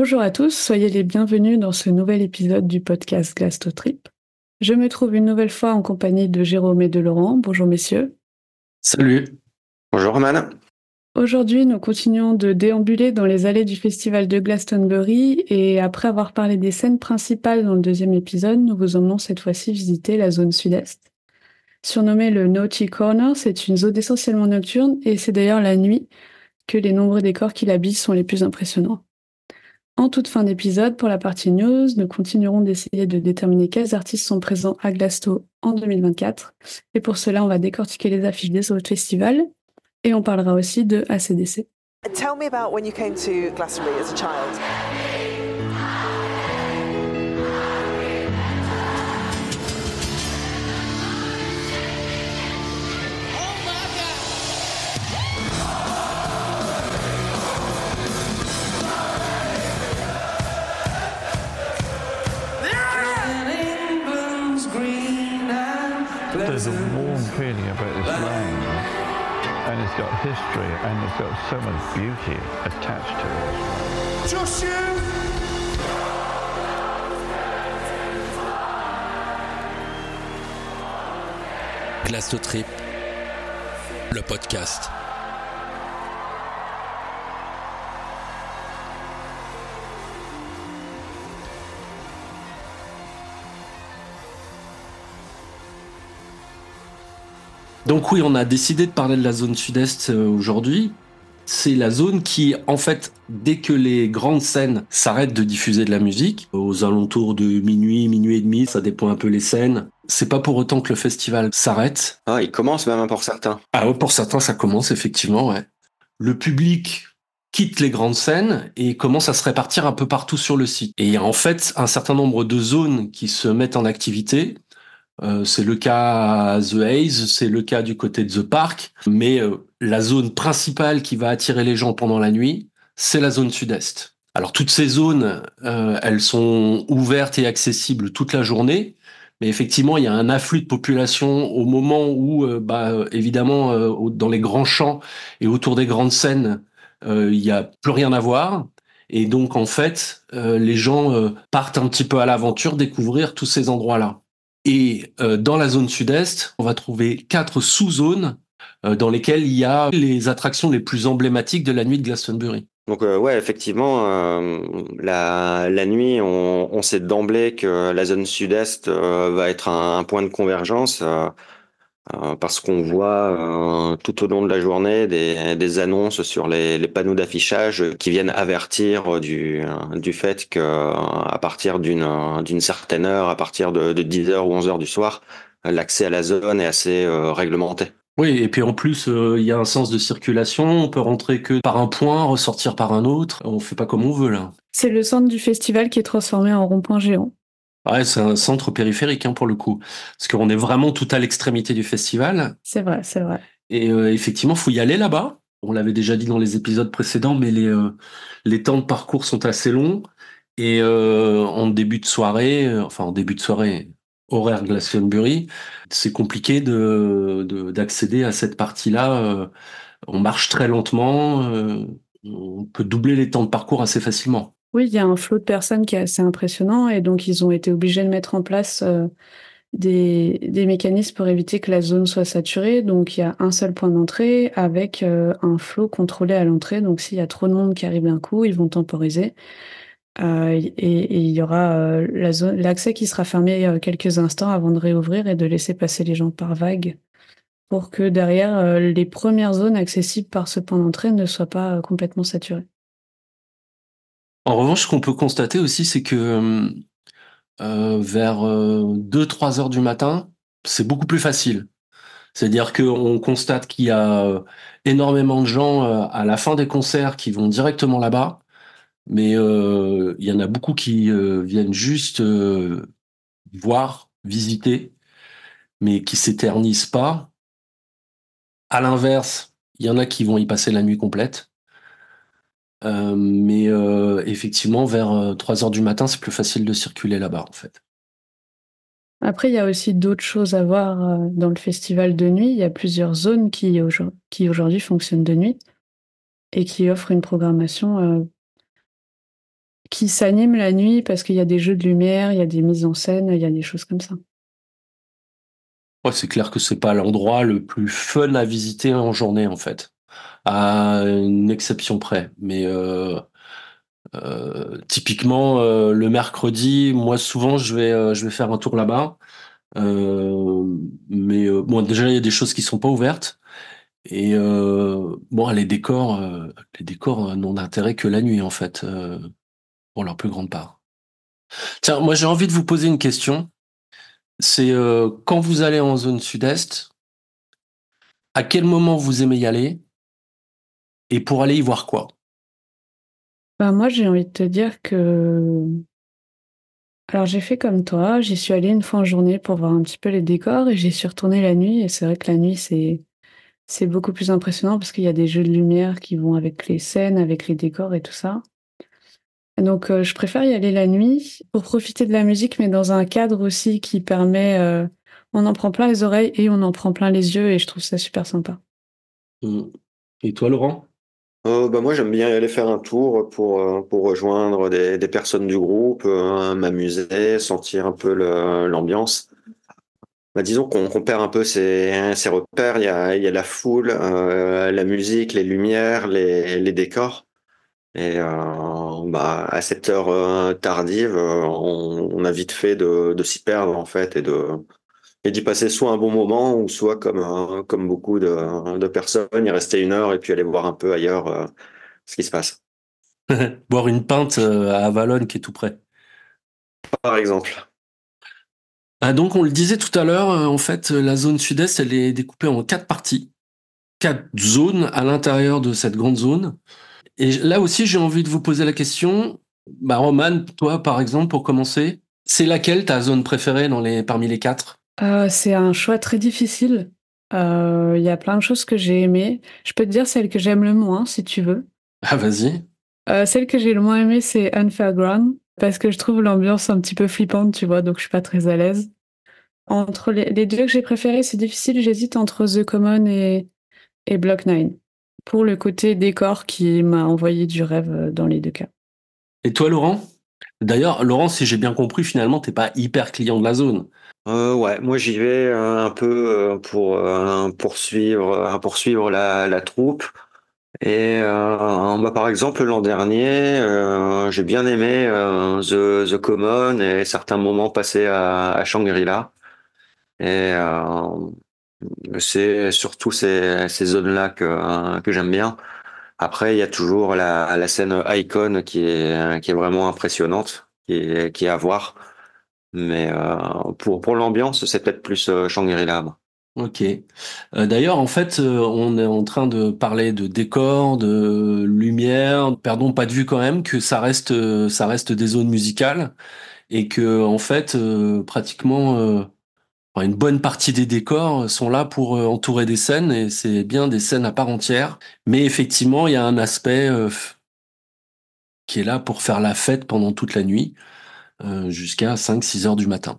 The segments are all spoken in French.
Bonjour à tous, soyez les bienvenus dans ce nouvel épisode du podcast Glasto Trip. Je me trouve une nouvelle fois en compagnie de Jérôme et de Laurent. Bonjour messieurs. Salut. Bonjour Roman. Aujourd'hui, nous continuons de déambuler dans les allées du festival de Glastonbury et après avoir parlé des scènes principales dans le deuxième épisode, nous vous emmenons cette fois-ci visiter la zone sud-est. Surnommée le Naughty Corner, c'est une zone essentiellement nocturne et c'est d'ailleurs la nuit que les nombreux décors qui l'habillent sont les plus impressionnants. En toute fin d'épisode, pour la partie news, nous continuerons d'essayer de déterminer quels artistes sont présents à Glasto en 2024. Et pour cela, on va décortiquer les affiches des autres festivals et on parlera aussi de ACDC. Tell me about when you came to as a child. Got history, and it's got so much beauty attached to it. Just you! Glasto Trip, le podcast. Donc oui, on a décidé de parler de la zone sud-est euh, aujourd'hui. C'est la zone qui, en fait, dès que les grandes scènes s'arrêtent de diffuser de la musique, aux alentours de minuit, minuit et demi, ça dépend un peu les scènes, c'est pas pour autant que le festival s'arrête. Ah, il commence même hein, pour certains. Ah ouais, pour certains, ça commence effectivement, ouais. Le public quitte les grandes scènes et commence à se répartir un peu partout sur le site. Et il y a en fait un certain nombre de zones qui se mettent en activité. Euh, c'est le cas à The Haze, c'est le cas du côté de The Park, mais euh, la zone principale qui va attirer les gens pendant la nuit, c'est la zone sud-est. Alors toutes ces zones, euh, elles sont ouvertes et accessibles toute la journée, mais effectivement, il y a un afflux de population au moment où, euh, bah, évidemment, euh, dans les grands champs et autour des grandes scènes, il y a plus rien à voir. Et donc, en fait, les gens partent un petit peu à l'aventure, découvrir tous ces endroits-là. Et euh, dans la zone sud-est, on va trouver quatre sous-zones euh, dans lesquelles il y a les attractions les plus emblématiques de la nuit de Glastonbury. Donc euh, ouais, effectivement, euh, la, nuit, on, sait d'emblée que la zone sud-est va être un, point de convergence parce qu'on voit euh, tout au long de la journée des, des annonces sur les, les panneaux d'affichage qui viennent avertir du, du fait que euh, à partir d'une d'une certaine heure, à partir de, de 10h ou 11h du soir, l'accès à la zone est assez euh, réglementé. Oui, et puis en plus, euh, il y a un sens de circulation. On peut rentrer que par un point, ressortir par un autre. On fait pas comme on veut là. C'est le centre du festival qui est transformé en rond-point géant. Ouais, c'est un centre périphérique hein, pour le coup, parce qu'on est vraiment tout à l'extrémité du festival. C'est vrai, c'est vrai. Et euh, effectivement, faut y aller là-bas. On l'avait déjà dit dans les épisodes précédents, mais les euh, les temps de parcours sont assez longs. Et euh, en début de soirée, euh, enfin en début de soirée, horaire Glastonbury, c'est compliqué de de- d'accéder à cette partie-là. on marche très lentement. on peut doubler les temps de parcours assez facilement. Oui, il y a un flot de personnes qui est assez impressionnant et donc ils ont été obligés de mettre en place euh, des, mécanismes pour éviter que la zone soit saturée. Donc il y a un seul point d'entrée avec euh, un flot contrôlé à l'entrée. Donc s'il y a trop de monde qui arrive d'un coup, ils vont temporiser. Euh, et, il y aura l'accès qui sera fermé quelques instants avant de réouvrir et de laisser passer les gens par vague pour que derrière les premières zones accessibles par ce point d'entrée ne soient pas complètement saturées. En revanche, ce qu'on peut constater aussi, c'est que euh, vers 2-3 heures du matin, c'est beaucoup plus facile. C'est-à-dire qu'on constate qu'il y a euh, énormément de gens euh, à la fin des concerts qui vont directement là-bas, mais euh, il y en a beaucoup qui euh, viennent juste euh, voir, visiter, mais qui s'éternisent pas. À l'inverse, il y en a qui vont y passer la nuit complète. Euh, mais euh, effectivement, vers euh, 3 heures du matin, c'est plus facile de circuler là-bas, en fait. Après, il y a aussi d'autres choses à voir euh, dans le festival de nuit. Il y a plusieurs zones qui, aujourd- qui aujourd'hui fonctionnent de nuit et qui offrent une programmation euh, qui s'anime la nuit parce qu'il y a des jeux de lumière, il y a des mises en scène, il y a des choses comme ça. Ouais, c'est clair que c'est pas l'endroit le plus fun à visiter en journée en fait, à une exception près. Mais euh, euh, typiquement euh, le mercredi, moi souvent je vais faire un tour là-bas. Mais bon, déjà il y a des choses qui sont pas ouvertes. Et bon, les décors, les décors n'ont d'intérêt que la nuit en fait, pour leur plus grande part. Tiens, moi j'ai envie de vous poser une question. C'est quand vous allez en zone sud-est, à quel moment vous aimez y aller? Et pour aller y voir quoi? Bah, moi, j'ai envie de te dire que. Alors, j'ai fait comme toi, j'y suis allée une fois en journée pour voir un petit peu les décors et j'y suis retournée la nuit. Et c'est vrai que la nuit, c'est c'est beaucoup plus impressionnant parce qu'il y a des jeux de lumière qui vont avec les scènes, avec les décors et tout ça. Donc, euh, je préfère y aller la nuit pour profiter de la musique, mais dans un cadre aussi qui permet. euh, on en prend plein les oreilles et on en prend plein les yeux et je trouve ça super sympa. Mm. Et toi, Laurent? Euh, bah moi, j'aime bien aller faire un tour pour, euh, pour rejoindre des, personnes du groupe, euh, m'amuser, sentir un peu l'ambiance. Bah, disons qu'on perd un peu ses, repères. Il y a, il y a la foule, la musique, les lumières, les, les décors. Et bah, à cette heure tardive, on, on a vite fait de, de s'y perdre en fait et de et d'y passer soit un bon moment ou soit comme euh, comme beaucoup de, de personnes, y rester une heure et puis aller voir un peu ailleurs euh, ce qui se passe. Boire une pinte euh, à Avalon qui est tout près. Par exemple. Ah, donc on le disait tout à l'heure, en fait, la zone sud-est, elle est découpée en quatre parties, quatre zones à l'intérieur de cette grande zone. Et là aussi, j'ai envie de vous poser la question, bah Roman, toi par exemple, pour commencer, c'est laquelle ta zone préférée dans les parmi les quatre? Euh, c'est un choix très difficile. Euh, Il y a plein de choses que j'ai aimées. Je peux te dire celle que j'aime le moins, si tu veux. Ah vas-y. Euh, celle que j'ai le moins aimée, c'est Unfairground, parce que je trouve l'ambiance un petit peu flippante, tu vois, donc je suis pas très à l'aise. Entre les, les deux que j'ai préférés, c'est difficile, j'hésite entre The Common et, et Block 9, pour le côté décor qui m'a envoyé du rêve dans les deux cas. Et toi Laurent? D'ailleurs, Laurent, si j'ai bien compris, finalement, t'es pas hyper client de la zone. Euh, ouais, moi j'y vais euh, un peu euh, pour poursuivre poursuivre la, la troupe. Et bah, par exemple l'an dernier, j'ai bien aimé The, The Common et certains moments passés à, à Shangri-La. Et c'est surtout ces, ces zones-là que, que j'aime bien. Après, il y a toujours la, la scène Icon qui est, qui est vraiment impressionnante, qui qui est à voir. Mais euh, pour, pour l'ambiance, c'est peut-être plus euh, Shangri-La. Ok. Euh, D'ailleurs, en fait, euh, on est en train de parler de décor, de lumière. Perdons pas de vue quand même que ça reste, ça reste des zones musicales et que en fait, pratiquement une bonne partie des décors sont là pour entourer des scènes et c'est bien des scènes à part entière. Mais effectivement, il y a un aspect qui est là pour faire la fête pendant toute la nuit jusqu'à 5-6 heures du matin.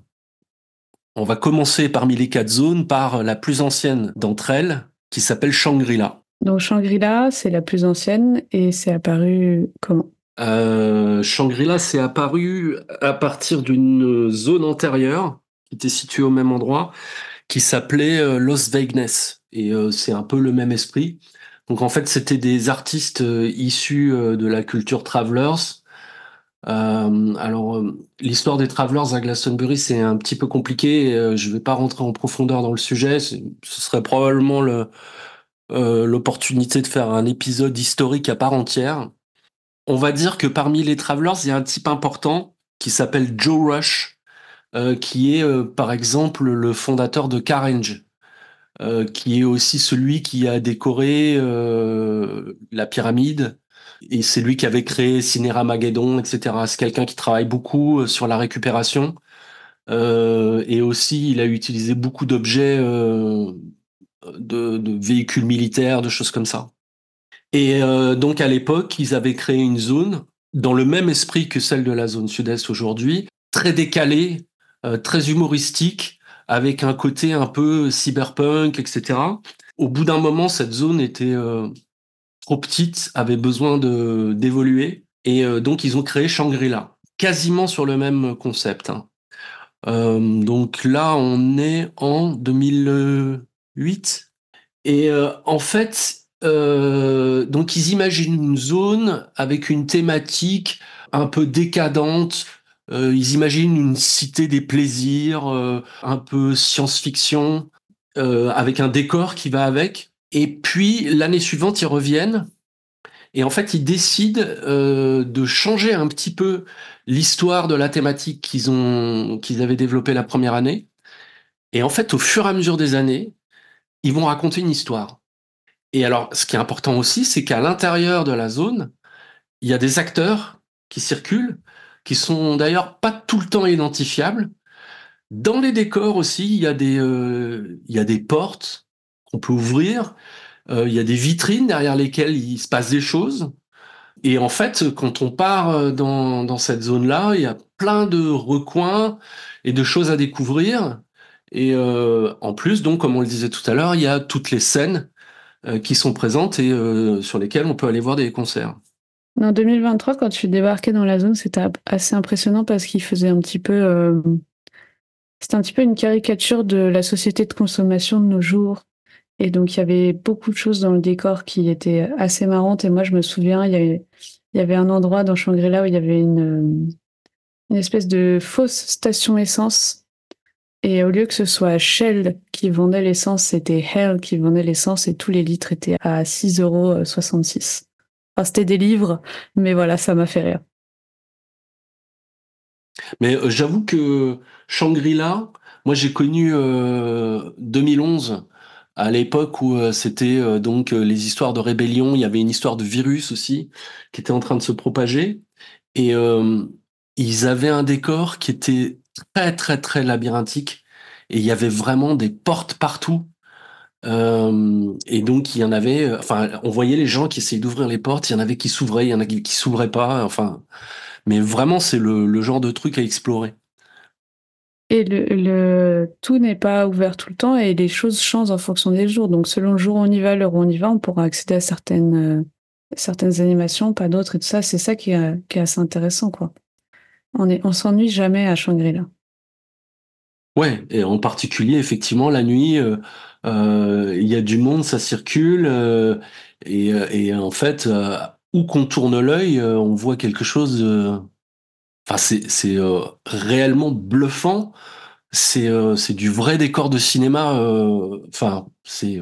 On va commencer parmi les quatre zones par la plus ancienne d'entre elles, qui s'appelle Shangri-La. Donc Shangri-La, c'est la plus ancienne et c'est apparu comment? Euh, Shangri-La s'est apparu à partir d'une zone antérieure, qui était située au même endroit, qui s'appelait euh, Los Vegas. Et euh, c'est un peu le même esprit. Donc en fait, c'était des artistes euh, issus euh, de la culture Travelers. Euh, alors, euh, l'histoire des Travelers à Glastonbury, c'est un petit peu compliqué. euh, je vais pas rentrer en profondeur dans le sujet. Ce serait probablement le, euh, l'opportunité de faire un épisode historique à part entière. On va dire que parmi les Travelers, il y a un type important qui s'appelle Joe Rush, qui est par exemple le fondateur de Carrange, qui est aussi celui qui a décoré la pyramide. Et c'est lui qui avait créé Cinéra-Mageddon, etc. C'est quelqu'un qui travaille beaucoup euh, sur la récupération. Euh, et aussi, il a utilisé beaucoup d'objets, euh, de, de véhicules militaires, de choses comme ça. Et euh, donc à l'époque, ils avaient créé une zone dans le même esprit que celle de la zone sud-est aujourd'hui, très décalée, euh, très humoristique, avec un côté un peu cyberpunk, etc. Au bout d'un moment, cette zone était euh, trop petite, avait besoin de d'évoluer. Et euh, donc, ils ont créé Shangri-La, quasiment sur le même concept. hein. Euh, donc là, on est en 2008. Et euh, en fait, donc ils imaginent une zone avec une thématique un peu décadente. Ils imaginent une cité des plaisirs, un peu science-fiction, avec un décor qui va avec. Et puis l'année suivante, ils reviennent. Et en fait, ils décident euh, de changer un petit peu l'histoire de la thématique qu'ils ont, qu'ils avaient développée la première année. Et en fait, au fur et à mesure des années, ils vont raconter une histoire. Et alors, ce qui est important aussi, c'est qu'à l'intérieur de la zone, il y a des acteurs qui circulent, qui sont d'ailleurs pas tout le temps identifiables. Dans les décors aussi, il y a des, euh, il y a des portes qu'on peut ouvrir. Euh, il y a des vitrines derrière lesquelles il se passe des choses. Et en fait, quand on part euh, dans, cette zone-là, il y a plein de recoins et de choses à découvrir. Et euh, en plus, donc, comme on le disait tout à l'heure, il y a toutes les scènes qui sont présentes et sur lesquelles on peut aller voir des concerts. En 2023, quand je suis débarqué dans la zone, c'était assez impressionnant parce qu'il faisait un petit peu, c'était un petit peu une caricature de la société de consommation de nos jours. Et donc, il y avait beaucoup de choses dans le décor qui étaient assez marrantes. Et moi, je me souviens, il y avait, un endroit dans Shangri-La où il y avait une, une espèce de fausse station essence. Et au lieu que ce soit Shell qui vendait l'essence, c'était Hell qui vendait l'essence et tous les litres étaient à 6,66 euros. Enfin, c'était des livres, mais voilà, ça m'a fait rire. Mais euh, j'avoue que Shangri-La, moi j'ai connu euh, 2011 à l'époque où euh, c'était euh, donc euh, les histoires de rébellion. Il y avait une histoire de virus aussi qui était en train de se propager et ils avaient un décor qui était très très très labyrinthique et il y avait vraiment des portes partout. Et donc il y en avait, on voyait les gens qui essayaient d'ouvrir les portes. Il y en avait qui s'ouvraient, il y en a qui, qui s'ouvraient pas. Enfin, mais vraiment c'est le genre de truc à explorer. Et le, le tout n'est pas ouvert tout le temps et les choses changent en fonction des jours. Donc, selon le jour où on y va, l'heure où on y va, on pourra accéder à certaines, euh, certaines animations, pas d'autres et tout ça. C'est ça qui est, qui est assez intéressant, quoi. On est, on s'ennuie jamais à Shangri-La. Ouais, et en particulier, effectivement, la nuit, euh, euh, il y a du monde, ça circule, et, et en fait, où qu'on tourne l'œil, on voit quelque chose. Enfin, c'est euh, réellement bluffant. C'est euh, c'est du vrai décor de cinéma. euh, Enfin, c'est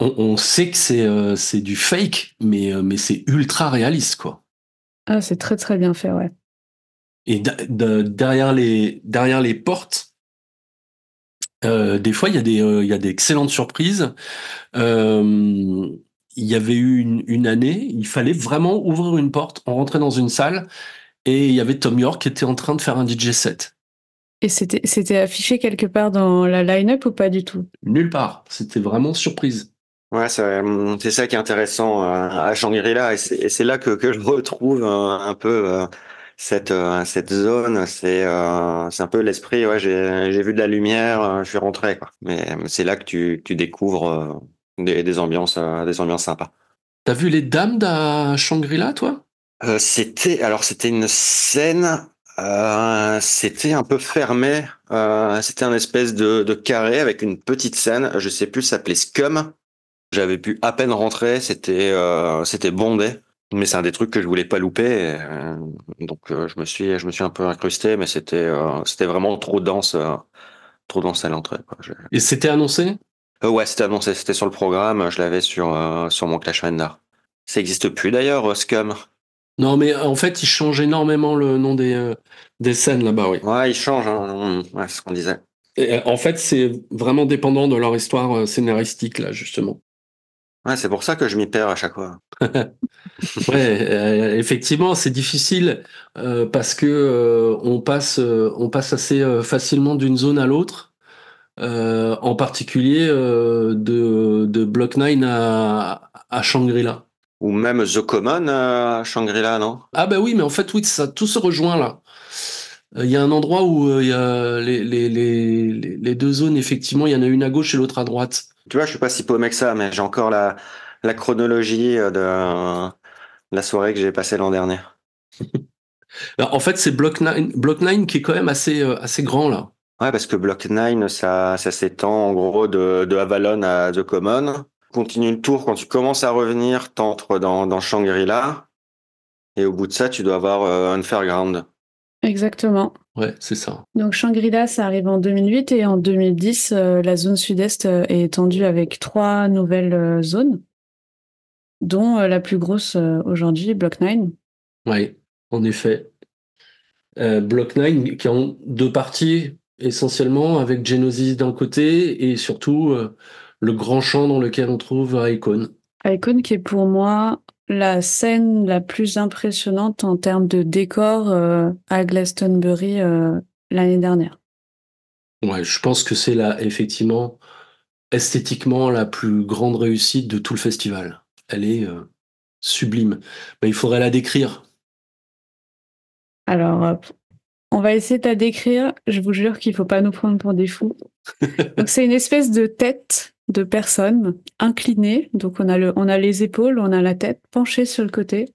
on, on sait que c'est du fake, mais mais c'est ultra réaliste, quoi. Ah, c'est très, très bien fait, ouais. Et derrière les derrière les portes, euh, des fois il y a des euh, il y a des excellentes surprises. Euh, il y avait eu une, une année, il fallait vraiment ouvrir une porte, on rentrait dans une salle et il y avait Tom York qui était en train de faire un DJ set. Et c'était, c'était affiché quelque part dans la line-up ou pas du tout? Nulle part, c'était vraiment surprise. Ouais, c'est c'est ça qui est intéressant euh, à Shangri-La et c'est et c'est là que, que je retrouve euh, un peu euh, cette cette zone. C'est c'est un peu l'esprit. Ouais, j'ai j'ai vu de la lumière, je suis rentré quoi. Mais c'est là que tu tu découvres des des ambiances des ambiances sympas. T'as vu les dames d'à Shangri-La, toi? Euh, c'était alors c'était une scène. Euh, c'était un peu fermé. Euh, c'était un espèce de, de carré avec une petite scène. Je sais plus, ça s'appelait Scum. J'avais pu à peine rentrer. C'était c'était bondé. Mais c'est un des trucs que je voulais pas louper. donc je me suis je me suis un peu incrusté, mais c'était c'était vraiment trop dense, trop dense à l'entrée. Et c'était annoncé? Ouais, c'était annoncé, c'était sur le programme. Je l'avais sur sur mon Clash Render. Ça existe plus d'ailleurs, Scum. Non, mais en fait, ils changent énormément le nom des, euh, des scènes là-bas, oui. Ouais, il change. Hein. Ouais, c'est ce qu'on disait. Et, euh, en fait, c'est vraiment dépendant de leur histoire euh, scénaristique, là, justement. Ouais, c'est pour ça que je m'y perds à chaque fois. Ouais, euh, effectivement, c'est difficile euh, parce que euh, on passe, euh, on passe assez euh, facilement d'une zone à l'autre, euh, en particulier euh, de, de Block 9 à, à Shangri-La. Ou même The Common euh, à Shangri-La, non? Ah bah oui, mais en fait, oui, ça tout se rejoint là. Euh, Il y a un endroit où euh, il y a les, les, les, deux zones, effectivement, il y en a une à gauche et l'autre à droite. Tu vois, je suis pas si paumé que ça, mais j'ai encore la, la chronologie euh, de, la soirée que j'ai passée l'an dernier. Alors, en fait, c'est Block 9, Block 9 qui est quand même assez, assez grand là. Ouais, parce que Block 9, ça, ça s'étend en gros de, de Avalon à The Common. Continue le tour, quand tu commences à revenir, t'entres dans, dans Shangri-La. Et au bout de ça, tu dois avoir euh, un Fairground. Exactement. Ouais, c'est ça. Donc Shangri-La, ça arrive en 2008 et en 2010, euh, la zone sud-est euh, est étendue avec trois nouvelles euh, zones, dont euh, la plus grosse euh, aujourd'hui, Block 9. Oui, en effet. Euh, Block 9 qui est en deux parties essentiellement avec Genesis d'un côté et surtout euh, le grand champ dans lequel on trouve Icon. Icon qui est pour moi la scène la plus impressionnante en termes de décor euh, à Glastonbury euh, l'année dernière. Ouais, je pense que c'est là effectivement esthétiquement la plus grande réussite de tout le festival. Elle est euh, sublime. Mais il faudrait la décrire. Alors, on va essayer de la décrire. Je vous jure qu'il faut pas nous prendre pour des fous. Donc, c'est une espèce de tête de personne inclinée. Donc, on a, les épaules, on a la tête penchée sur le côté.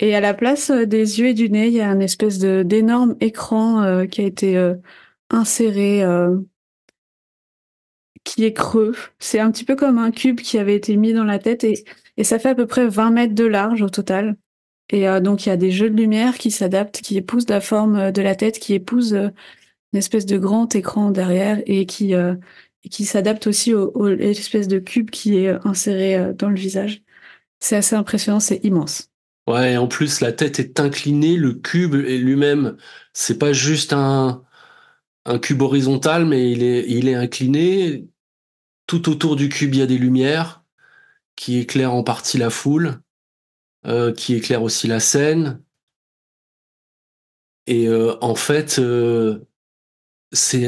Et à la place euh, des yeux et du nez, il y a un espèce d'énorme écran euh, qui a été euh, inséré, qui est creux. C'est un petit peu comme un cube qui avait été mis dans la tête et, et ça fait à peu près 20 mètres de large au total. Et donc, il y a des jeux de lumière qui s'adaptent, qui épousent la forme de la tête, qui épousent une espèce de grand écran derrière et qui, qui s'adaptent aussi au, au- l'espèce de cube qui est euh, inséré euh, dans le visage. C'est assez impressionnant, c'est immense. Ouais, en plus la tête est inclinée, le cube est lui-même, c'est pas juste un un cube horizontal, mais il est il est incliné. Tout autour du cube, il y a des lumières qui éclairent en partie la foule, euh, qui éclairent aussi la scène. Et en fait, c'est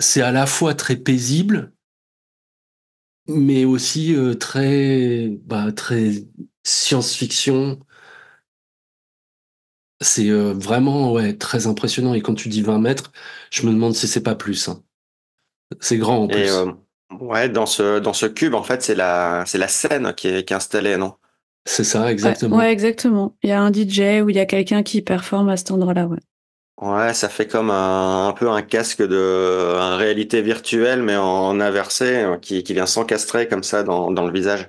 c'est à la fois très paisible, mais aussi euh, très bah, très science-fiction. C'est euh, vraiment ouais très impressionnant. Et quand tu dis 20 mètres, je me demande si c'est pas plus. hein. C'est grand en plus. Et euh, ouais, dans ce, dans ce cube, en fait, c'est la, c'est la scène qui est, qui est installée, non? C'est ça, exactement. Ouais, ouais, exactement. Il y a un DJ ou il y a quelqu'un qui performe à cet endroit-là, ouais. Ouais, ça fait comme un, un peu un casque de un réalité virtuelle, mais en, inversé, euh, qui, qui vient s'encastrer comme ça dans, dans le visage.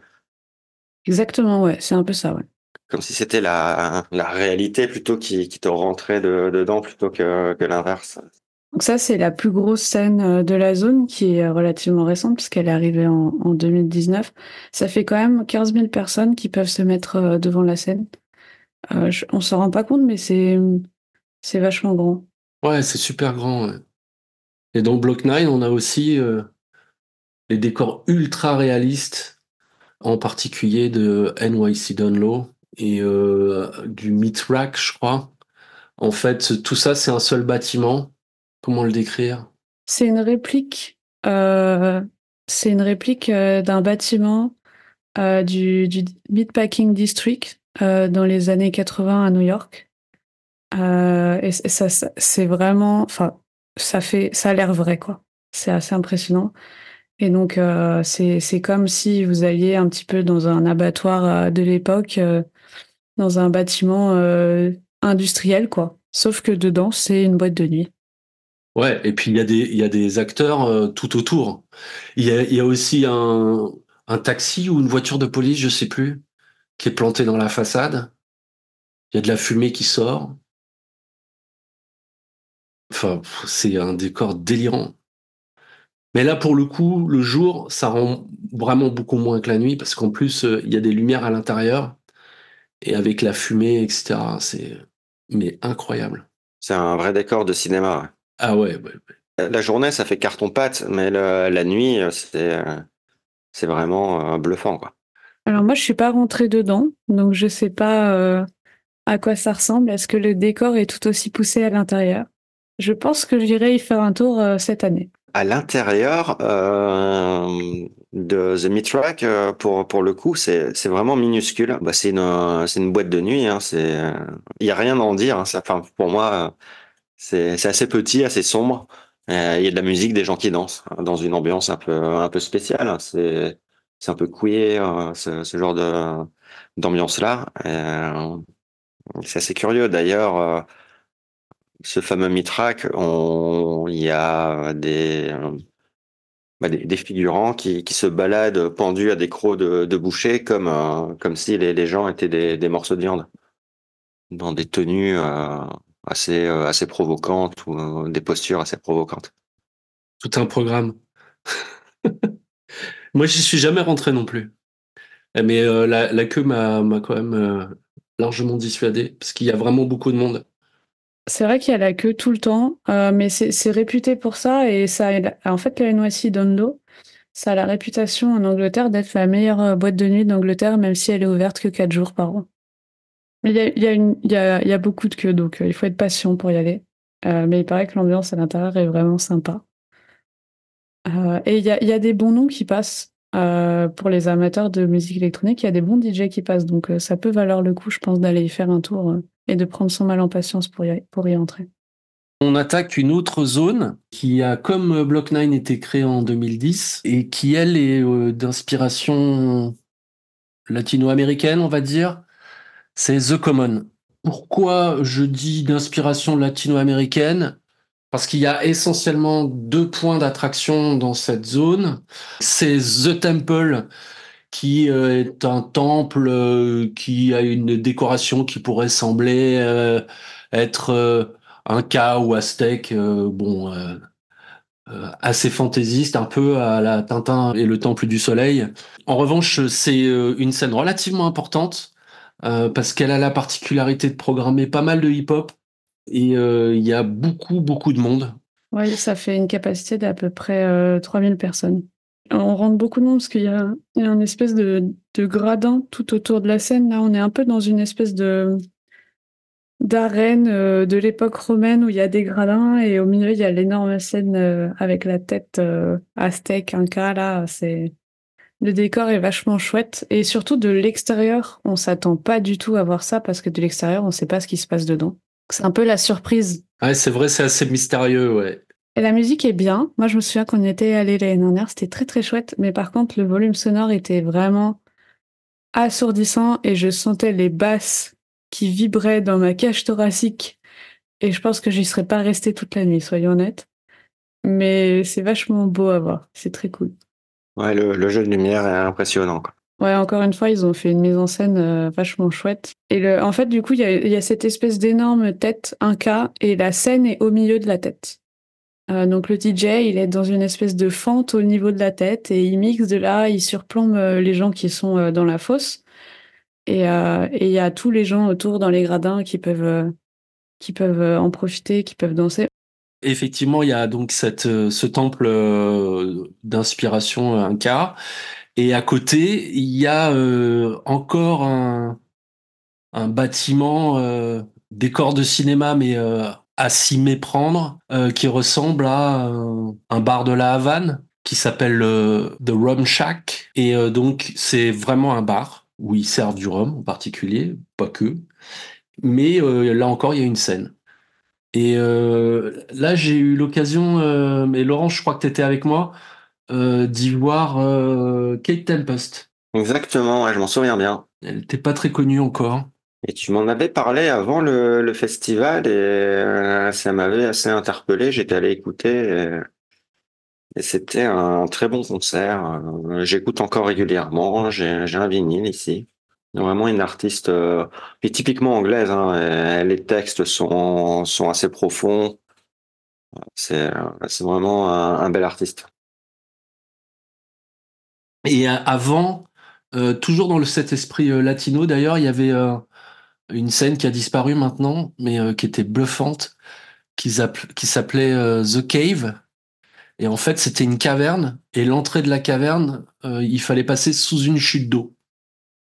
Exactement, ouais, c'est un peu ça, ouais. Comme si c'était la, la réalité plutôt qui, qui te rentrait de, dedans plutôt que, que l'inverse. Donc ça, c'est la plus grosse scène euh, de la zone qui est euh, relativement récente puisqu'elle est arrivée en, en 2019. Ça fait quand même 15 000 personnes qui peuvent se mettre devant la scène. Euh, je- on s'en rend pas compte, mais c'est c'est vachement grand. Ouais, c'est super grand. ouais. Et dans Block 9, on a aussi euh, les décors ultra réalistes, en particulier de NYC Dunlow et euh, du Meat Rack, je crois. En fait, tout ça, c'est un seul bâtiment. Comment le décrire? C'est une réplique. euh, c'est une réplique d'un bâtiment du, du Meatpacking District dans les années 80 à New York. Euh, et ça, c'est vraiment, enfin, ça fait, ça a l'air vrai, quoi. C'est assez impressionnant. Et donc, euh, c'est, comme si vous alliez un petit peu dans un abattoir euh, de l'époque, dans un bâtiment industriel, quoi. Sauf que dedans, c'est une boîte de nuit. Ouais, et puis il y a des, il y a des acteurs tout autour. Il y a, y a aussi un, un taxi ou une voiture de police, je sais plus, qui est planté dans la façade. Il y a de la fumée qui sort. Enfin, c'est un décor délirant. Mais là, pour le coup, le jour, ça rend vraiment beaucoup moins que la nuit, parce qu'en plus, euh, il y a des lumières à l'intérieur, et avec la fumée, etc., c'est mais incroyable. C'est un vrai décor de cinéma. ouais. Ah ouais, ouais, ouais. La journée, ça fait carton-pâte, mais le- la nuit, c'est euh, c'est vraiment euh, bluffant, quoi. Alors moi, je suis pas rentrée dedans, donc je sais pas euh, à quoi ça ressemble. Est-ce que le décor est tout aussi poussé à l'intérieur? Je pense que j'irai y faire un tour euh, cette année. À l'intérieur euh, de The Mitrack, euh, pour pour le coup, c'est vraiment minuscule. Bah, c'est une une boîte de nuit. Hein, il y a rien à en dire. Hein, pour moi, c'est assez petit, assez sombre. Il y a de la musique, des gens qui dansent hein, dans une ambiance un peu un peu spéciale. hein. C'est un peu queer, ce, ce genre d'ambiance-là. C'est assez curieux. D'ailleurs, ce fameux Mitrak, on, il y a des, bah, figurants qui, se baladent pendus à des crocs de, de boucher comme, euh, si les, gens étaient des, morceaux de viande, dans des tenues euh, assez, euh, provocantes ou des postures assez provocantes. Tout un programme. Moi, j'y suis jamais rentré non plus. Mais la, la, queue m'a quand même largement dissuadé, parce qu'il y a vraiment beaucoup de monde. C'est vrai qu'il y a la queue tout le temps, euh, mais c'est réputé pour ça et ça, en fait, la NYC Dondo, ça a la réputation en Angleterre d'être la meilleure euh, boîte de nuit d'Angleterre, même si elle est ouverte que 4 jours par an. A, il y a, y a, y a beaucoup de queues, donc euh, il faut être patient pour y aller. Mais il paraît que l'ambiance à l'intérieur est vraiment sympa. Et il y a des bons noms qui passent. Euh, pour les amateurs de musique électronique, il y a des bons DJ qui passent, donc ça peut valoir le coup, je pense, d'aller y faire un tour et de prendre son mal en patience pour y, entrer. On attaque une autre zone qui a, comme Block 9, été créée en 2010 et qui, elle, est euh, d'inspiration latino-américaine, on va dire. C'est The Common. Pourquoi je dis d'inspiration latino-américaine? Parce qu'il y a essentiellement deux points d'attraction dans cette zone. C'est The Temple, qui euh, est un temple euh, qui a une décoration qui pourrait sembler euh, être un cas ou aztèque, bon, assez fantaisiste, un peu à la Tintin et le Temple du Soleil. En revanche, c'est une scène relativement importante parce qu'elle a la particularité de programmer pas mal de hip-hop et il y a beaucoup, beaucoup de monde. Oui, ça fait une capacité d'à peu près 3000 personnes on rentre beaucoup de monde parce qu'il y a, une espèce de, gradin tout autour de la scène. Là, on est un peu dans une espèce de d'arène euh, de l'époque romaine où il y a des gradins et au milieu il y a l'énorme scène euh, avec la tête euh, aztèque, inca. Là, c'est le décor est vachement chouette et surtout de l'extérieur, on s'attend pas du tout à voir ça parce que de l'extérieur, on sait pas ce qui se passe dedans. C'est un peu la surprise. Ouais, c'est vrai, c'est assez mystérieux, ouais. Et la musique est bien. Moi, je me souviens qu'on était allé l'année dernière, c'était très très chouette. Mais par contre, le volume sonore était vraiment assourdissant et je sentais les basses qui vibraient dans ma cage thoracique. Et je pense que j'y serais pas restée toute la nuit, soyons honnêtes. Mais c'est vachement beau à voir. C'est très cool. Ouais, le, le, jeu de lumière est impressionnant. Quoi. Ouais, encore une fois, ils ont fait une mise en scène euh, vachement chouette. Et en fait, du coup, il y a, cette espèce d'énorme tête, un cas, et la scène est au milieu de la tête. Euh, donc le DJ, il est dans une espèce de fente au niveau de la tête et il mixe de là, il surplombe euh, les gens qui sont dans la fosse. Et il y a tous les gens autour dans les gradins qui peuvent, qui peuvent en profiter, qui peuvent danser. Effectivement, il y a donc ce temple d'inspiration Inca. Et à côté, il y a encore un, bâtiment, décor de cinéma, mais à s'y méprendre, euh, qui ressemble à euh, un bar de la Havane qui s'appelle euh, The Rum Shack. Et donc, c'est vraiment un bar où ils servent du rhum en particulier, pas que. Mais là encore, il y a une scène. Et là, j'ai eu l'occasion, mais Laurent, je crois que tu étais avec moi, d'y voir Kate Tempest. Exactement, je m'en souviens bien. Elle n'était pas très connue encore. Et tu m'en avais parlé avant le, le festival et euh, ça m'avait assez interpellé. J'étais allé écouter et, et c'était un très bon concert. Euh, j'écoute encore régulièrement. J'ai un vinyle ici. Vraiment une artiste euh, et typiquement anglaise. Hein, et les textes sont sont assez profonds. C'est c'est vraiment un, un, bel artiste. Et avant, euh, toujours dans le cet esprit latino d'ailleurs, il y avait une scène qui a disparu maintenant, mais euh, qui était bluffante, qui s'appelait euh, The Cave. Et en fait, c'était une caverne, et l'entrée de la caverne, euh, il fallait passer sous une chute d'eau.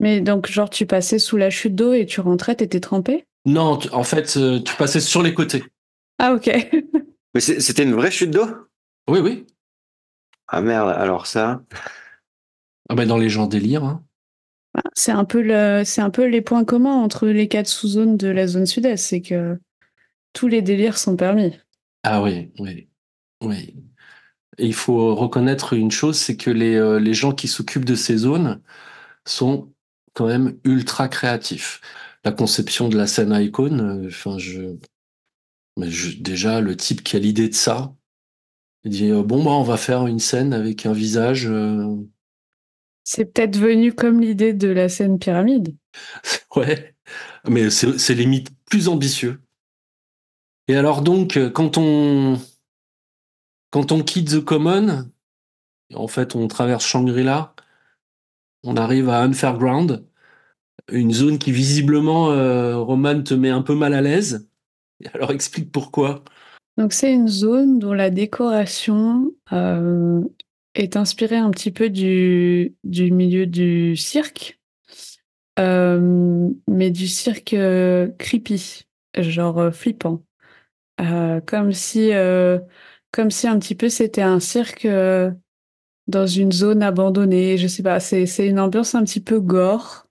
Mais donc, genre, tu passais sous la chute d'eau et tu rentrais, t'étais trempé? Non, en fait, tu passais sur les côtés. Ah, ok. Mais c'était une vraie chute d'eau? Oui, oui. Ah merde, alors ça. Ah ben dans les gens délire. Hein. C'est un peu le, c'est un peu les points communs entre les quatre sous-zones de la zone sud-est, c'est que tous les délires sont permis. Ah oui, oui, oui. Et il faut reconnaître une chose, c'est que les, euh, les gens qui s'occupent de ces zones sont quand même ultra créatif. La conception de la scène icône, enfin, je, mais je, déjà, le type qui a l'idée de ça, il dit bon, bah, on va faire une scène avec un visage. C'est peut-être venu comme l'idée de la scène pyramide. ouais, mais c'est limite plus ambitieux. Et alors donc, quand on quand on quitte The Common, en fait, on traverse Shangri-La, on arrive à Unfairground, une zone qui visiblement, euh, Roman te met un peu mal à l'aise. Alors explique pourquoi. Donc c'est une zone dont la décoration euh, est inspirée un petit peu du, du milieu du cirque, euh, mais du cirque creepy, genre flippant. comme si, comme si un petit peu c'était un cirque dans une zone abandonnée. Je sais pas, c'est, c'est une ambiance un petit peu gore.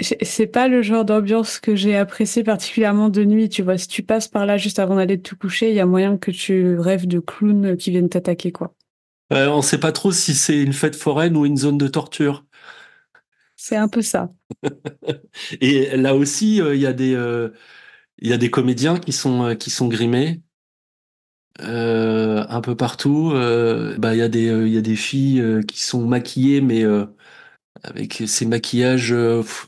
Euh, c'est pas le genre d'ambiance que j'ai apprécié particulièrement de nuit. Tu vois, si tu passes par là juste avant d'aller te coucher, il y a moyen que tu rêves de clowns qui viennent t'attaquer, quoi. Euh, on sait pas trop si c'est une fête foraine ou une zone de torture. C'est un peu ça. Et là aussi, euh, il y a des, il y a des comédiens qui sont qui sont grimés. Euh, un peu partout. Euh, bah, il y a des, il y a des filles qui sont maquillées, mais avec ces maquillages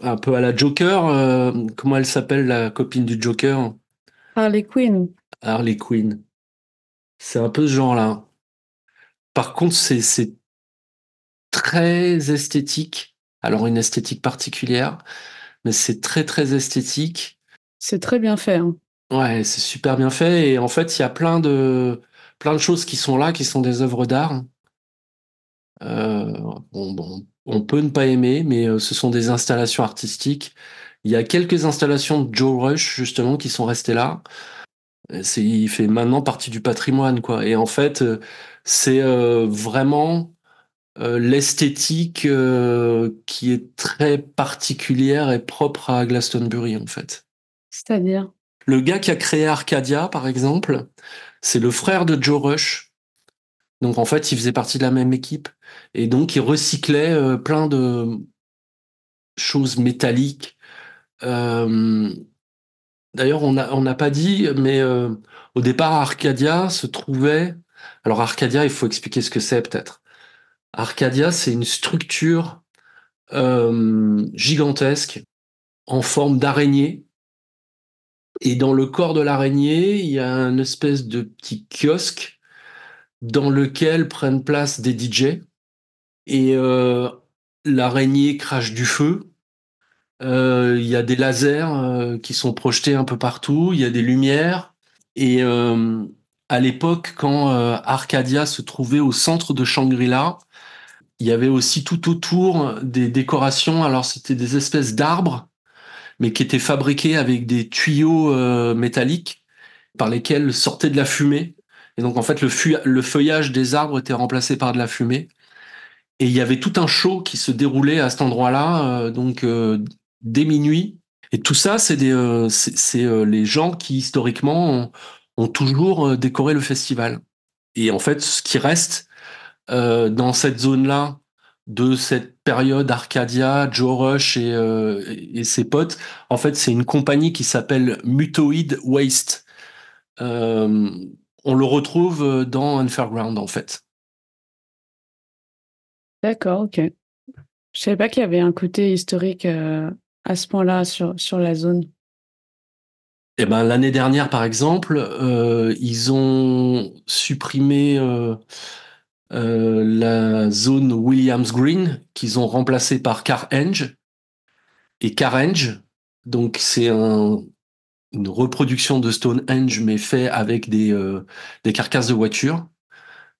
un peu à la Joker. comment elle s'appelle la copine du Joker? Harley Quinn. Harley Quinn. C'est un peu ce genre-là. Par contre, c'est très esthétique. Alors une esthétique particulière, mais c'est très très esthétique. C'est très bien fait. Hein. Ouais, c'est super bien fait et en fait, il y a plein de plein de choses qui sont là, qui sont des œuvres d'art. Euh, bon, on peut ne pas aimer, mais euh, ce sont des installations artistiques. Il y a quelques installations de Joe Rush justement qui sont restées là. C'est, il fait maintenant partie du patrimoine, quoi. Et en fait, euh, c'est vraiment l'esthétique qui est très particulière et propre à Glastonbury, en fait. C'est-à-dire? Le gars qui a créé Arcadia, par exemple, c'est le frère de Joe Rush. Donc en fait, il faisait partie de la même équipe. Et donc, il recyclait euh, plein de choses métalliques. Euh, d'ailleurs, on n'a pas dit, mais euh, au départ, Arcadia se trouvait... Alors Arcadia, il faut expliquer ce que c'est peut-être. Arcadia, c'est une structure gigantesque en forme d'araignée et dans le corps de l'araignée, il y a une espèce de petit kiosque dans lequel prennent place des DJ. Et euh, l'araignée crache du feu. Euh, il y a des lasers euh, qui sont projetés un peu partout. Il y a des lumières. Et à l'époque, quand Arcadia se trouvait au centre de Shangri-La, il y avait aussi tout autour des décorations. Alors c'était des espèces d'arbres mais qui était fabriqué avec des tuyaux métalliques par lesquels sortait de la fumée. Et donc en fait, le, feuillage des arbres était remplacé par de la fumée. Et il y avait tout un show qui se déroulait à cet endroit-là, euh, donc euh, dès minuit. Et tout ça, c'est des, c'est les gens qui historiquement ont, toujours décoré le festival. Et en fait, ce qui reste dans cette zone-là de cette période Arcadia, Joe Rush euh, et, ses potes. En fait, c'est une compagnie qui s'appelle Mutoid Waste. Euh, on le retrouve dans Unfairground, en fait. D'accord, ok. Je savais pas qu'il y avait un côté historique euh, à ce point-là sur, sur la zone. Eh ben, l'année dernière, par exemple, ils ont supprimé euh, la zone Williams Green qu'ils ont remplacé par Carhenge. Et Carhenge, donc c'est un, une reproduction de Stonehenge mais fait avec des, euh, des carcasses de voitures.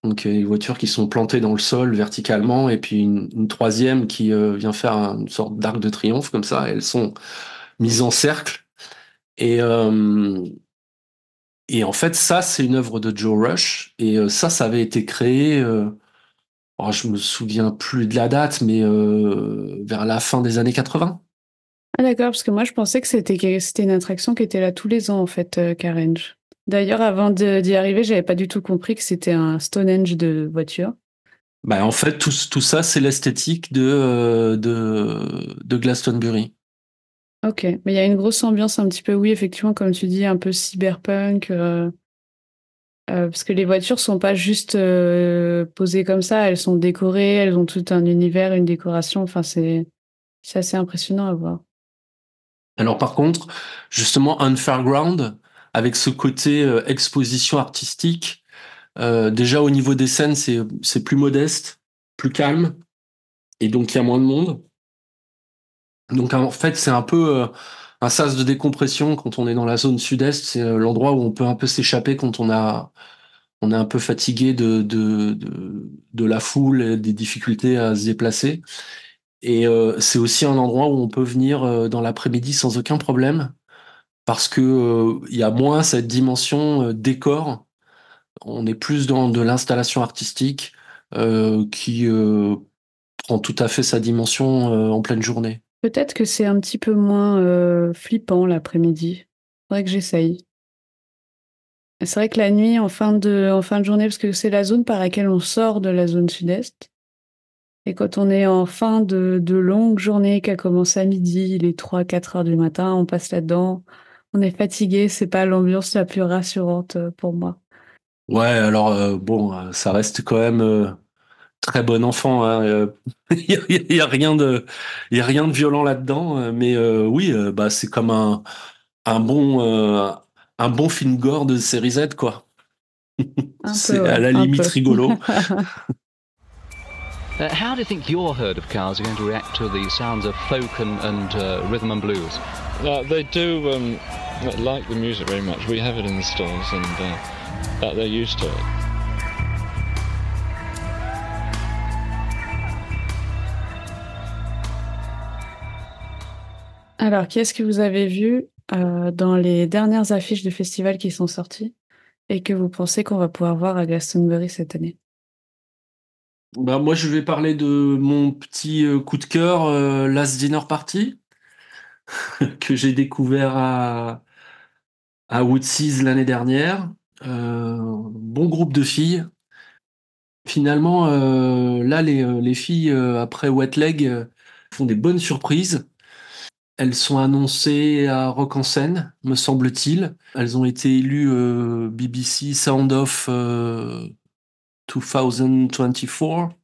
Donc des voitures qui sont plantées dans le sol verticalement et puis une, troisième qui euh, vient faire une sorte d'arc de triomphe comme ça. Elles sont mises en cercle. Et, et en fait, ça, c'est une œuvre de Joe Rush. Et euh, ça, ça avait été créé, euh, oh, je me souviens plus de la date, mais euh, vers la fin des années 80. Ah d'accord, parce que moi, je pensais que c'était c'était une attraction qui était là tous les ans, en fait, euh, Carenge. D'ailleurs, avant d'y arriver, j'avais pas du tout compris que c'était un Stonehenge de voiture. Bah, en fait, tout, tout ça, c'est l'esthétique de, euh, de, de Glastonbury. Ok, mais il y a une grosse ambiance un petit peu, oui, effectivement, comme tu dis, un peu cyberpunk. euh, euh, parce que les voitures sont pas juste euh, posées comme ça, elles sont décorées, elles ont tout un univers, une décoration. Enfin, c'est c'est assez impressionnant à voir. Alors par contre, justement, Unfairground, avec ce côté euh, exposition artistique, euh, déjà au niveau des scènes, c'est plus modeste, plus calme, et donc il y a moins de monde. Donc en fait, c'est un peu euh, un sas de décompression quand on est dans la zone sud-est. C'est l'endroit où on peut un peu s'échapper quand on a est un peu fatigué de, de la foule, et des difficultés à se déplacer. Et euh, c'est aussi un endroit où on peut venir euh, dans l'après-midi sans aucun problème parce que euh, il y a moins cette dimension décor. On est plus dans de l'installation artistique qui prend tout à fait sa dimension en pleine journée. Peut-être que c'est un petit peu moins flippant l'après-midi. Faudrait que j'essaye. C'est vrai que la nuit, en fin de journée, parce que c'est la zone par laquelle on sort de la zone sud-est. Et quand on est en fin de, de longue journée qui a commencé à midi, il est 3-4 heures du matin, on passe là-dedans, on est fatigué, c'est pas l'ambiance la plus rassurante euh, pour moi. Ouais, alors euh, bon, euh, ça reste quand même euh, très bon enfant. hein, Il y, a, il y a rien de, il y a rien de violent là-dedans. Mais euh, oui, bah c'est comme un, un bon, un bon film gore de série Z, quoi. C'est à la limite peu. rigolo. Uh, how do you think your herd of cows are going to react to the sounds of folk and, and uh, rhythm and blues? Uh, they do um, like the music very much. We have it in the stalls, and uh, that they're used to it. Alors, qu'est-ce que vous avez vu euh, dans les dernières affiches de festivals qui sont sorties et que vous pensez qu'on va pouvoir voir à Glastonbury cette année? Bah, moi, je vais parler de mon petit euh, coup de cœur, euh, Last Dinner Party, que j'ai découvert à, à Woodseas l'année dernière. Euh, bon groupe de filles. Finalement, là, les, les filles, après Wet Leg, font des bonnes surprises. Elles sont annoncées à Rock en scène, me semble-t-il. Elles ont été élues BBC Sound of euh, 2024.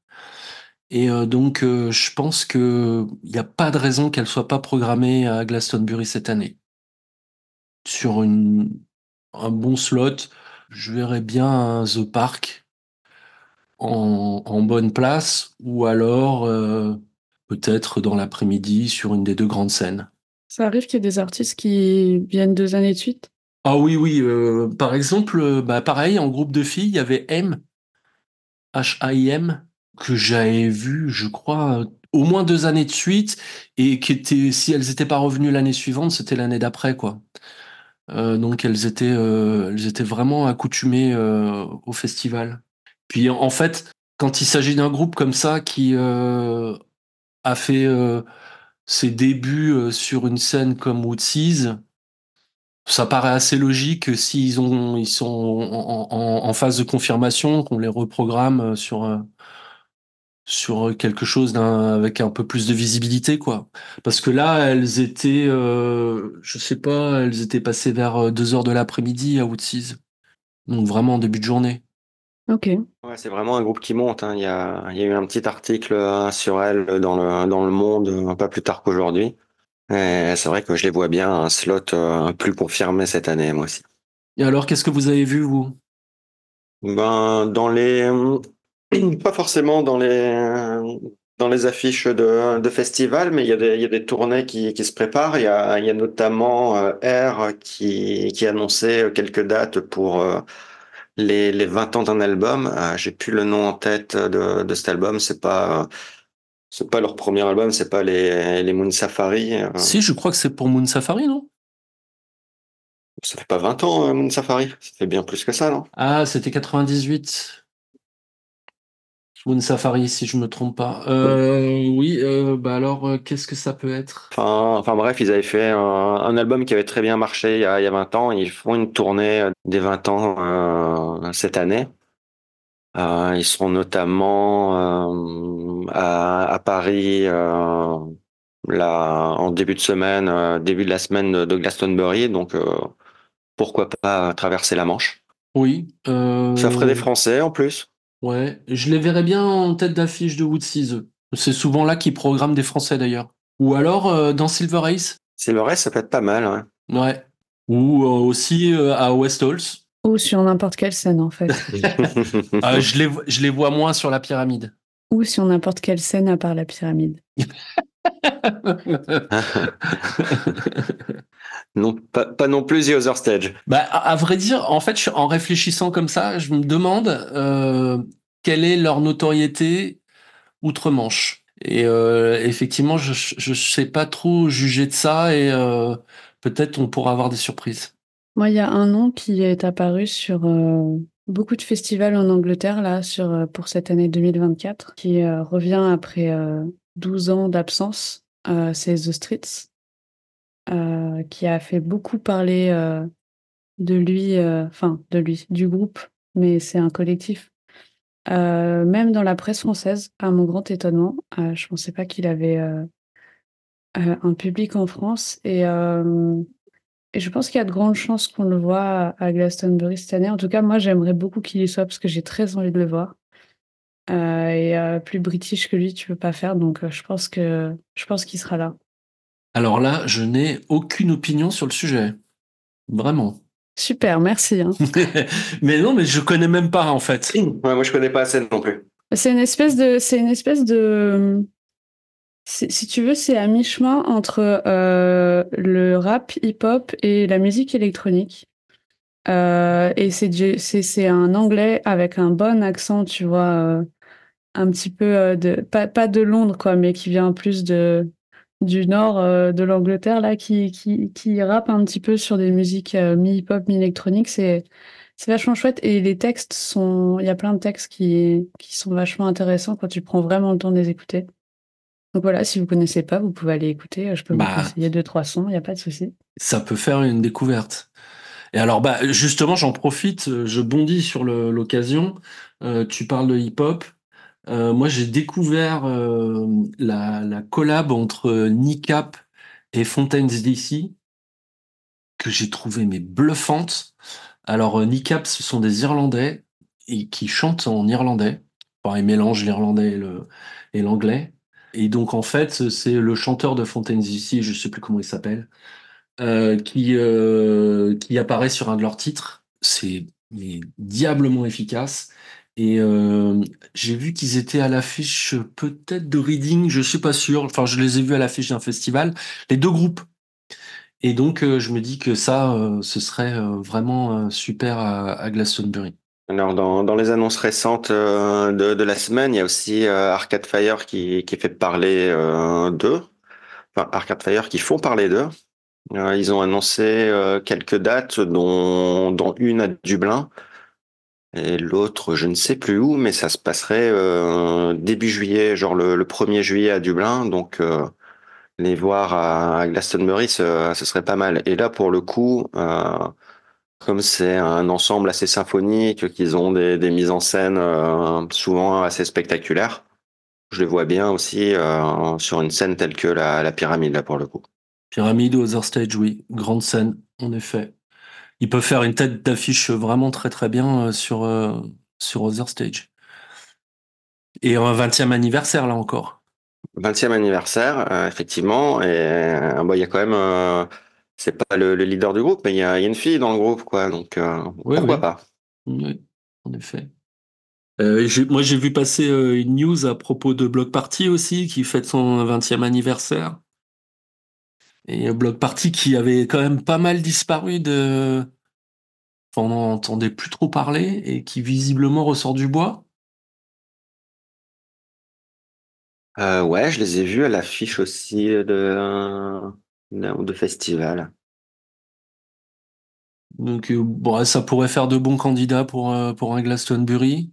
Et euh, donc, euh, je pense que il n'y a pas de raison qu'elles soient pas programmées à Glastonbury cette année. Sur une, un bon slot, je verrais bien The Park en, en bonne place, ou alors euh, peut-être dans l'après-midi sur une des deux grandes scènes. Ça arrive qu'il y ait des artistes qui viennent deux années de suite? Ah oui, oui. euh, par exemple, bah, pareil, en groupe de filles, il y avait M, H-A-I-M, que j'avais vu, je crois, au moins deux années de suite, et qui étaient, si elles n'étaient pas revenues l'année suivante, c'était l'année d'après, quoi. Euh, donc elles étaient, euh, elles étaient vraiment accoutumées euh, au festival. Puis en fait, quand il s'agit d'un groupe comme ça qui a fait ses débuts sur une scène comme Woodseas, ça paraît assez logique que s'ils ont, ils sont en, en- en phase de confirmation, qu'on les reprogramme euh, sur, euh, sur quelque chose d'un, avec un peu plus de visibilité, quoi. Parce que là, elles étaient, euh, je sais pas, elles étaient passées vers 2 heures de l'après-midi à Woodseas. Donc vraiment en début de journée. Ok. Ouais, c'est vraiment un groupe qui monte. hein. Il y a, il y a eu un petit article euh, sur elle dans le, dans le Monde, euh, pas plus tard qu'aujourd'hui. C'est vrai que je les vois bien un slot euh, plus confirmé cette année, moi aussi. Et alors, qu'est-ce que vous avez vu, vous? Ben, dans les, pas forcément dans les, dans les affiches de, de festivals, mais il y a des, il y a des tournées qui, qui se préparent. Il y a, il y a notamment euh, R qui, qui annonçait quelques dates pour euh, les, les 20 ans d'un album. Euh, J'ai plus le nom en tête de, de cet album. C'est pas, c'est pas leur premier album. C'est pas les, les Moon Safari. Euh, Si, je crois que c'est pour Moon Safari, non? Ça fait pas 20 ans, euh, Moon Safari. Ça fait bien plus que ça, non? Ah, c'était 98. Moon Safari, si je me trompe pas. Euh, oui, euh, bah alors, euh, qu'est-ce que ça peut être? Enfin, enfin bref, ils avaient fait un, un album qui avait très bien marché il y a, il y a 20 ans. Ils font une tournée des 20 ans cette année. Euh, ils seront notamment euh, à, à, Paris euh, là, en début de semaine, début de la semaine de, de Glastonbury. Donc pourquoi pas traverser la Manche Oui. Ça ferait des Français en plus. Ouais, je les verrais bien en tête d'affiche de Woodseas. C'est souvent là qu'ils programment des Français d'ailleurs. Ou alors dans Silver Ace. Silver Ace, ça peut être pas mal. Ouais. ouais. Ou aussi à West Halls. Ou sur n'importe quelle scène, en fait. euh, je, les, je les vois moins sur la pyramide. Ou sur n'importe quelle scène à part la pyramide. non, pas, pas, non plus The Other Stage. Bah, à, à, vrai dire, en fait, je, en réfléchissant comme ça, je me demande euh, quelle est leur notoriété outre-Manche. Et euh, effectivement, je ne sais pas trop juger de ça et euh, peut-être on pourra avoir des surprises. Moi, il y a un nom qui est apparu sur euh, beaucoup de festivals en Angleterre là, euh, pour cette année 2024, qui euh, revient après 12 ans d'absence. c'est The Streets, qui a fait beaucoup parler de lui, enfin de lui, du groupe, mais c'est un collectif. même dans la presse française, à mon grand étonnement, je pensais pas qu'il avait un public en France et et je pense qu'il y a de grandes chances qu'on le voit à Glastonbury cette année. En tout cas, moi, j'aimerais beaucoup qu'il y soit parce que j'ai très envie de le voir. Euh, et euh, plus british que lui, tu peux pas faire. Donc, euh, je pense que je pense qu'il sera là. Alors là, je n'ai aucune opinion sur le sujet. Vraiment. Super, merci. Hein. mais non, mais je connais même pas en fait. Ouais, moi, je connais pas assez non plus. C'est une espèce de, c'est une espèce de, si tu veux, c'est à mi-chemin entre euh, le rap hip-hop et la musique électronique. Euh, et c'est un anglais avec un bon accent, tu vois, euh, un petit peu de pas, pas de Londres quoi, mais qui vient plus de du nord de l'Angleterre là, qui, qui qui rappe un petit peu sur des musiques mi-hip-hop, mi-électronique. C'est c'est vachement chouette et les textes sont, il y a plein de textes qui qui sont vachement intéressants quand tu prends vraiment le temps de les écouter. Donc voilà, si vous connaissez pas, vous pouvez aller écouter. Je peux bah, vous conseiller deux, trois sons, il n'y a pas de souci. Ça peut faire une découverte. Et alors, bah, justement, j'en profite, je bondis sur l'occasion. Euh, tu parles de hip-hop. Euh, moi, j'ai découvert euh, la, la, collab entre Nicap et Fontaines DC que j'ai trouvé mais bluffante. Alors, Nicap, ce sont des Irlandais et qui chantent en irlandais. Enfin, ils mélangent l'irlandais et l'anglais. Et donc, en fait, c'est le chanteur de Fontaines ici, je sais plus comment il s'appelle, euh, qui, euh, qui apparaît sur un de leurs titres. C'est diablement efficace. Et euh, j'ai vu qu'ils étaient à l'affiche peut-être de Reading, je suis pas sûr. Enfin, je les ai vus à l'affiche d'un festival, les deux groupes. Et donc, euh, je me dis que ça, euh, ce serait euh, vraiment super à, à Glastonbury. Alors dans, dans, les annonces récentes euh, de, de, la semaine, il y a aussi euh, Arcade Fire qui, qui fait parler euh, d'eux. Enfin, Arcade Fire qui font parler d'eux. Euh, ils ont annoncé euh, quelques dates, dont, dont une à Dublin et l'autre, je ne sais plus où, mais ça se passerait début juillet, genre le, le 1er juillet à Dublin. Donc les voir à, à Glastonbury, ce, ce, serait pas mal. Et là, pour le coup, comme c'est un ensemble assez symphonique, qu'ils ont des, des, mises en scène euh, souvent assez spectaculaires, je les vois bien aussi euh, sur une scène telle que la, la, pyramide, là, pour le coup. Pyramide ou Other Stage, oui. Grande scène, en effet. Ils peuvent faire une tête d'affiche vraiment très très bien euh, sur, euh, sur Other Stage. Et un 20e anniversaire, là encore. 20e anniversaire, effectivement. Et bon, il y a quand même c'est pas le, le, leader du groupe, mais il y, y, a une fille dans le groupe, quoi. Donc euh, oui, pourquoi oui. pas? Oui, en effet. Euh, moi, j'ai vu passer euh, une news à propos de Block Party aussi, qui fête son 20e anniversaire. Et Block Party qui avait quand même pas mal disparu de. Enfin, on n'entendait plus trop parler et qui visiblement ressort du bois. Ouais, je les ai vus à l'affiche aussi de ou de festival. Donc euh, bon, ça pourrait faire de bons candidats pour, euh, pour un Glastonbury.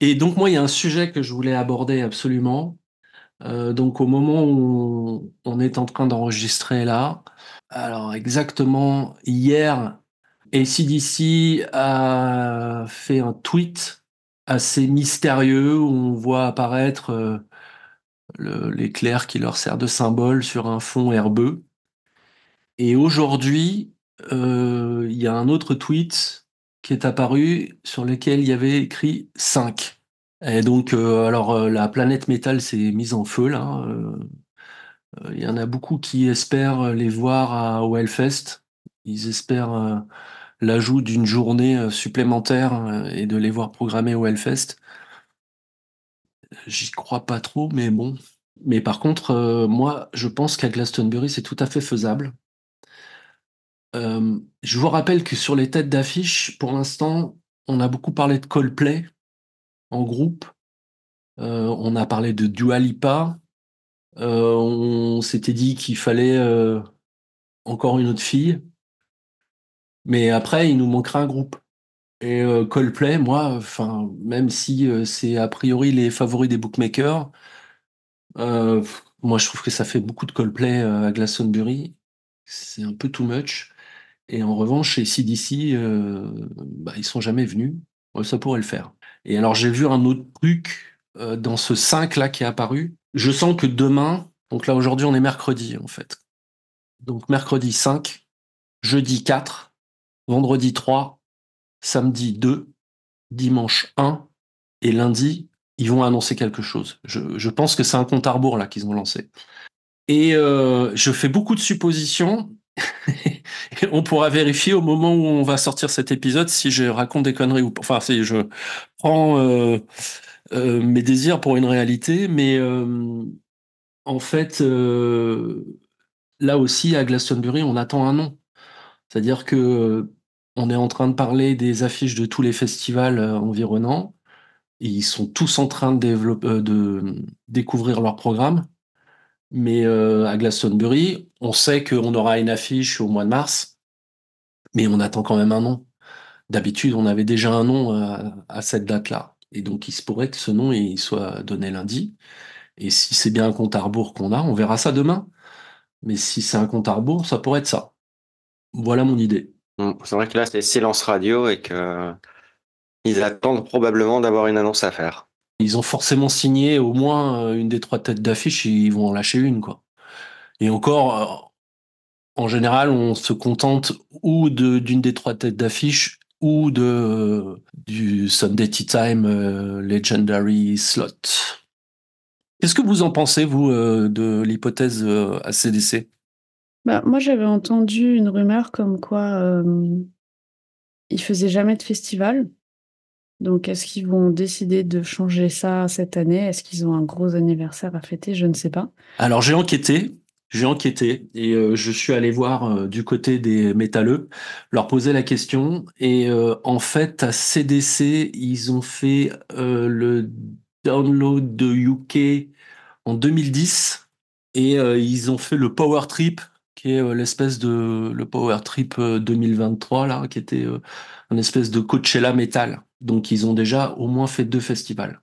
Et donc moi, il y a un sujet que je voulais aborder absolument. Euh, donc au moment où on est en train d'enregistrer là, alors exactement hier, ACDC a fait un tweet assez mystérieux où on voit apparaître l'éclair qui leur sert de symbole sur un fond herbeux. Et aujourd'hui, euh, il y a un autre tweet qui est apparu sur lequel il y avait écrit 5. Et donc, euh, alors la planète métal s'est mise en feu là. Il y en a beaucoup qui espèrent les voir à, au. Ils espèrent l'ajout d'une journée euh, supplémentaire euh, et de les voir programmer au Hellfest. J'y crois pas trop, mais bon. Mais par contre, euh, moi, je pense qu'à Glastonbury, c'est tout à fait faisable. je vous rappelle que sur les têtes d'affiche, pour l'instant, on a beaucoup parlé de Coldplay en groupe. on a parlé de Dua Lipa. on s'était dit qu'il fallait encore une autre fille. Mais après, il nous manquera un groupe. Et euh, Coldplay, moi, enfin, même si euh, c'est a priori les favoris des bookmakers, euh, moi je trouve que ça fait beaucoup de Coldplay à Glastonbury. C'est un peu too much. Et en revanche, chez CDC, bah, ils sont jamais venus. Ça pourrait le faire. Et alors j'ai vu un autre truc dans ce 5 là qui est apparu. Je sens que demain, donc là aujourd'hui on est mercredi en fait. Donc mercredi 5, jeudi 4, vendredi 3, samedi 2, dimanche 1 et lundi, ils vont annoncer quelque chose. Je, pense que c'est un compte à rebours là qu'ils ont lancé. Et euh, je fais beaucoup de suppositions. on pourra vérifier au moment où on va sortir cet épisode si je raconte des conneries ou. Enfin, si je prends euh, euh, mes désirs pour une réalité, mais en fait, là aussi à Glastonbury, on attend un nom. C'est-à-dire que on est en train de parler des affiches de tous les festivals euh, environnants. ils sont tous en train de, euh, découvrir leur programme. Mais euh, à Glastonbury, on sait qu'on aura une affiche au mois de mars, mais on attend quand même un nom. D'habitude, on avait déjà un nom à, cette date-là. Et donc, il se pourrait que ce nom soit donné lundi. Et si c'est bien un compte à rebours qu'on a, on verra ça demain. Mais si c'est un compte à rebours, ça pourrait être ça. Voilà mon idée. Mm. C'est vrai que là, c'est silence radio et que ils attendent probablement d'avoir une annonce à faire. Ils ont forcément signé au moins euh, une des trois têtes d'affiche et ils vont en lâcher une, quoi. Et encore, euh, en général, on se contente ou d'une des trois têtes d'affiche ou de euh, du Sunday Tea Time Legendary Slot. Qu'est-ce que vous en pensez, vous, de l'hypothèse ACDC bah, moi, j'avais entendu une rumeur comme quoi euh, ils faisaient jamais de festival. Donc, est-ce qu'ils vont décider de changer ça cette année? Est-ce qu'ils ont un gros anniversaire à fêter? Je ne sais pas. Alors, j'ai enquêté. J'ai enquêté et euh, je suis allé voir euh, du côté des métalleux, leur poser la question. Et euh, en fait, à CDC, ils ont fait le download de UK en 2010 et ils ont fait le Power Trip qui est euh, l'espèce de le Power Trip 2023 euh, là, qui était euh, un espèce de Coachella Metal. Donc ils ont déjà au moins fait deux festivals.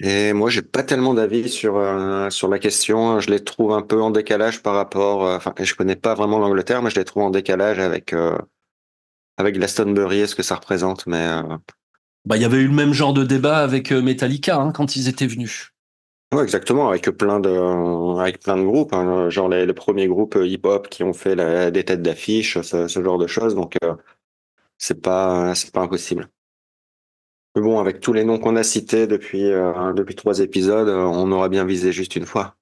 Et moi, j'ai pas tellement d'avis sur sur la question. Je les trouve un peu en décalage par rapport. enfin, je connais pas vraiment l'Angleterre, mais je les trouve en décalage avec avec Glastonbury et ce que ça représente. Mais bah, il y avait eu le même genre de débat avec Metallica hein, quand ils étaient venus. Ouais, exactement, avec plein de, avec plein de groupes, hein, genre les, premiers groupes hip-hop qui ont fait des têtes d'affiche, ce, genre de choses. Donc, euh, c'est pas, c'est pas impossible. Mais bon, avec tous les noms qu'on a cités depuis, euh, depuis trois épisodes, euh, on aura bien visé juste une fois.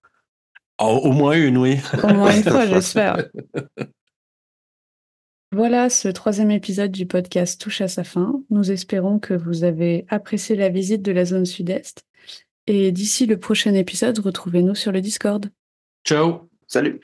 Oh, au moins une, oui. Au moins une fois, j'espère. Voilà, ce troisième épisode du podcast touche à sa fin. Nous espérons que vous avez apprécié la visite de la zone sud-est et d'ici le prochain épisode, retrouvez-nous sur le Discord. Ciao. Salut.